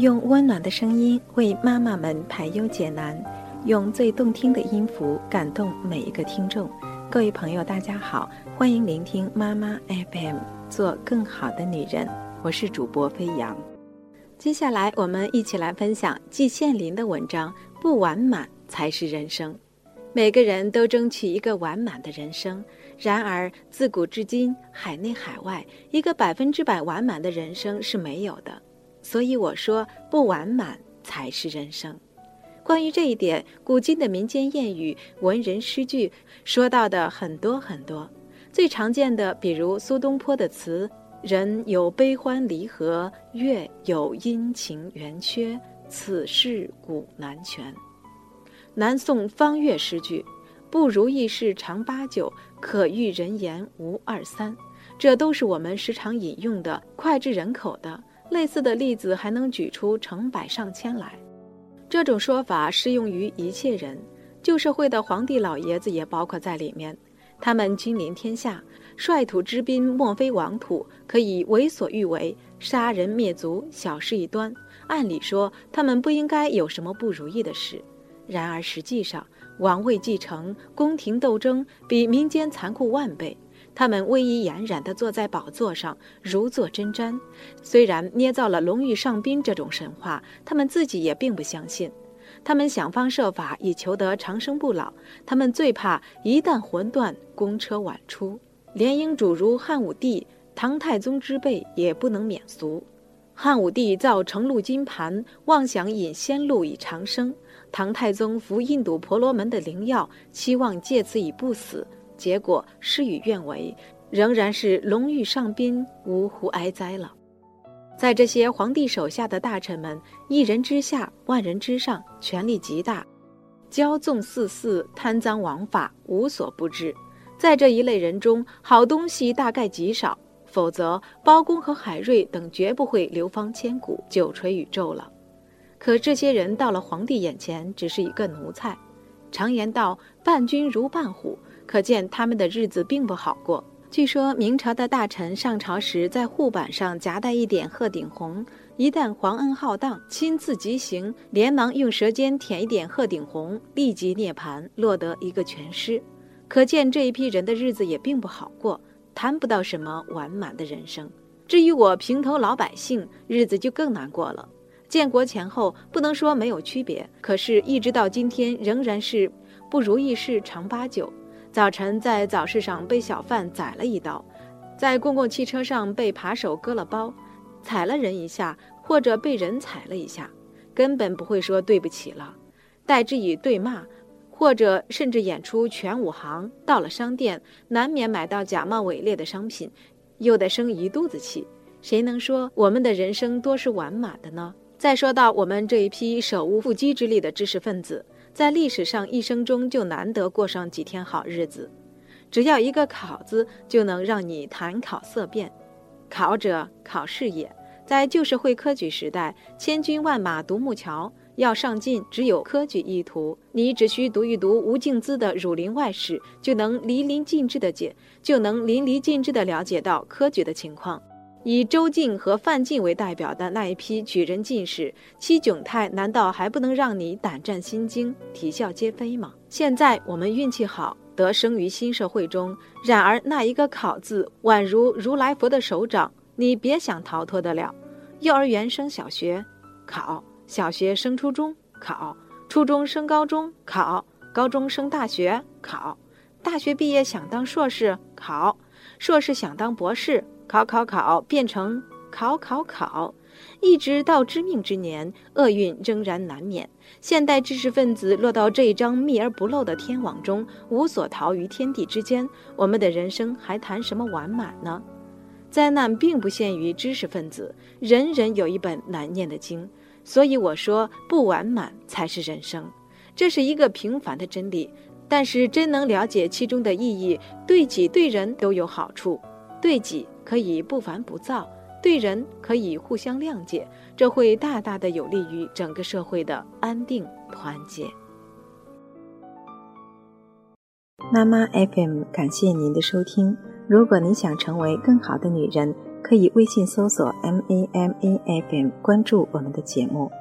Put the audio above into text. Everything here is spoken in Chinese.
用温暖的声音为妈妈们排忧解难，用最动听的音符感动每一个听众。各位朋友，大家好，欢迎聆听妈妈 FM，做更好的女人。我是主播飞扬。接下来，我们一起来分享季羡林的文章《不完满才是人生》。每个人都争取一个完满的人生，然而自古至今，海内海外，一个百分之百完满的人生是没有的。所以我说，不完满才是人生。关于这一点，古今的民间谚语、文人诗句说到的很多很多。最常见的，比如苏东坡的词：“人有悲欢离合，月有阴晴圆缺，此事古难全。”南宋方岳诗句：“不如意事常八九，可遇人言无二三。”这都是我们时常引用的、脍炙人口的。类似的例子还能举出成百上千来，这种说法适用于一切人，旧社会的皇帝老爷子也包括在里面。他们君临天下，率土之滨，莫非王土，可以为所欲为，杀人灭族，小事一端。按理说，他们不应该有什么不如意的事。然而实际上，王位继承、宫廷斗争比民间残酷万倍。他们威仪俨然地坐在宝座上，如坐针毡。虽然捏造了龙御上宾这种神话，他们自己也并不相信。他们想方设法以求得长生不老。他们最怕一旦魂断，公车晚出。连英主如汉武帝、唐太宗之辈也不能免俗。汉武帝造承露金盘，妄想引仙露以长生；唐太宗服印度婆罗门的灵药，期望借此以不死。结果事与愿违，仍然是龙御上宾，呜呼哀哉了。在这些皇帝手下的大臣们，一人之下，万人之上，权力极大，骄纵肆肆，贪赃枉法，无所不至。在这一类人中，好东西大概极少，否则包公和海瑞等绝不会流芳千古，久垂宇宙了。可这些人到了皇帝眼前，只是一个奴才。常言道：“伴君如伴虎。”可见他们的日子并不好过。据说明朝的大臣上朝时，在护板上夹带一点鹤顶红，一旦皇恩浩荡，亲自急行，连忙用舌尖舔一点鹤顶红，立即涅槃，落得一个全尸。可见这一批人的日子也并不好过，谈不到什么完满的人生。至于我平头老百姓，日子就更难过了。建国前后不能说没有区别，可是，一直到今天，仍然是不如意事常八九。早晨在早市上被小贩宰了一刀，在公共汽车上被扒手割了包，踩了人一下，或者被人踩了一下，根本不会说对不起了，代之以对骂，或者甚至演出全武行。到了商店，难免买到假冒伪劣的商品，又得生一肚子气。谁能说我们的人生多是完满的呢？再说到我们这一批手无缚鸡之力的知识分子。在历史上，一生中就难得过上几天好日子。只要一个“考”字，就能让你谈考色变。考者，考试也。在旧社会科举时代，千军万马独木桥，要上进，只有科举一途。你只需读一读吴敬梓的《儒林外史》，就能淋漓尽致的解，就能淋漓尽致的了解到科举的情况。以周进和范进为代表的那一批举人进士，其窘态难道还不能让你胆战心惊、啼笑皆非吗？现在我们运气好，得生于新社会中。然而那一个“考”字，宛如如来佛的手掌，你别想逃脱得了。幼儿园升小学，考；小学升初中，考；初中升高中，考；高中升大学，考；大学毕业想当硕士，考；硕士想当博士。考考考变成考考考，一直到知命之年，厄运仍然难免。现代知识分子落到这一张密而不漏的天网中，无所逃于天地之间。我们的人生还谈什么完满呢？灾难并不限于知识分子，人人有一本难念的经。所以我说，不完满才是人生。这是一个平凡的真理，但是真能了解其中的意义，对己对人都有好处。对己。可以不烦不躁，对人可以互相谅解，这会大大的有利于整个社会的安定团结。妈妈 FM 感谢您的收听。如果你想成为更好的女人，可以微信搜索 M A M A F M 关注我们的节目。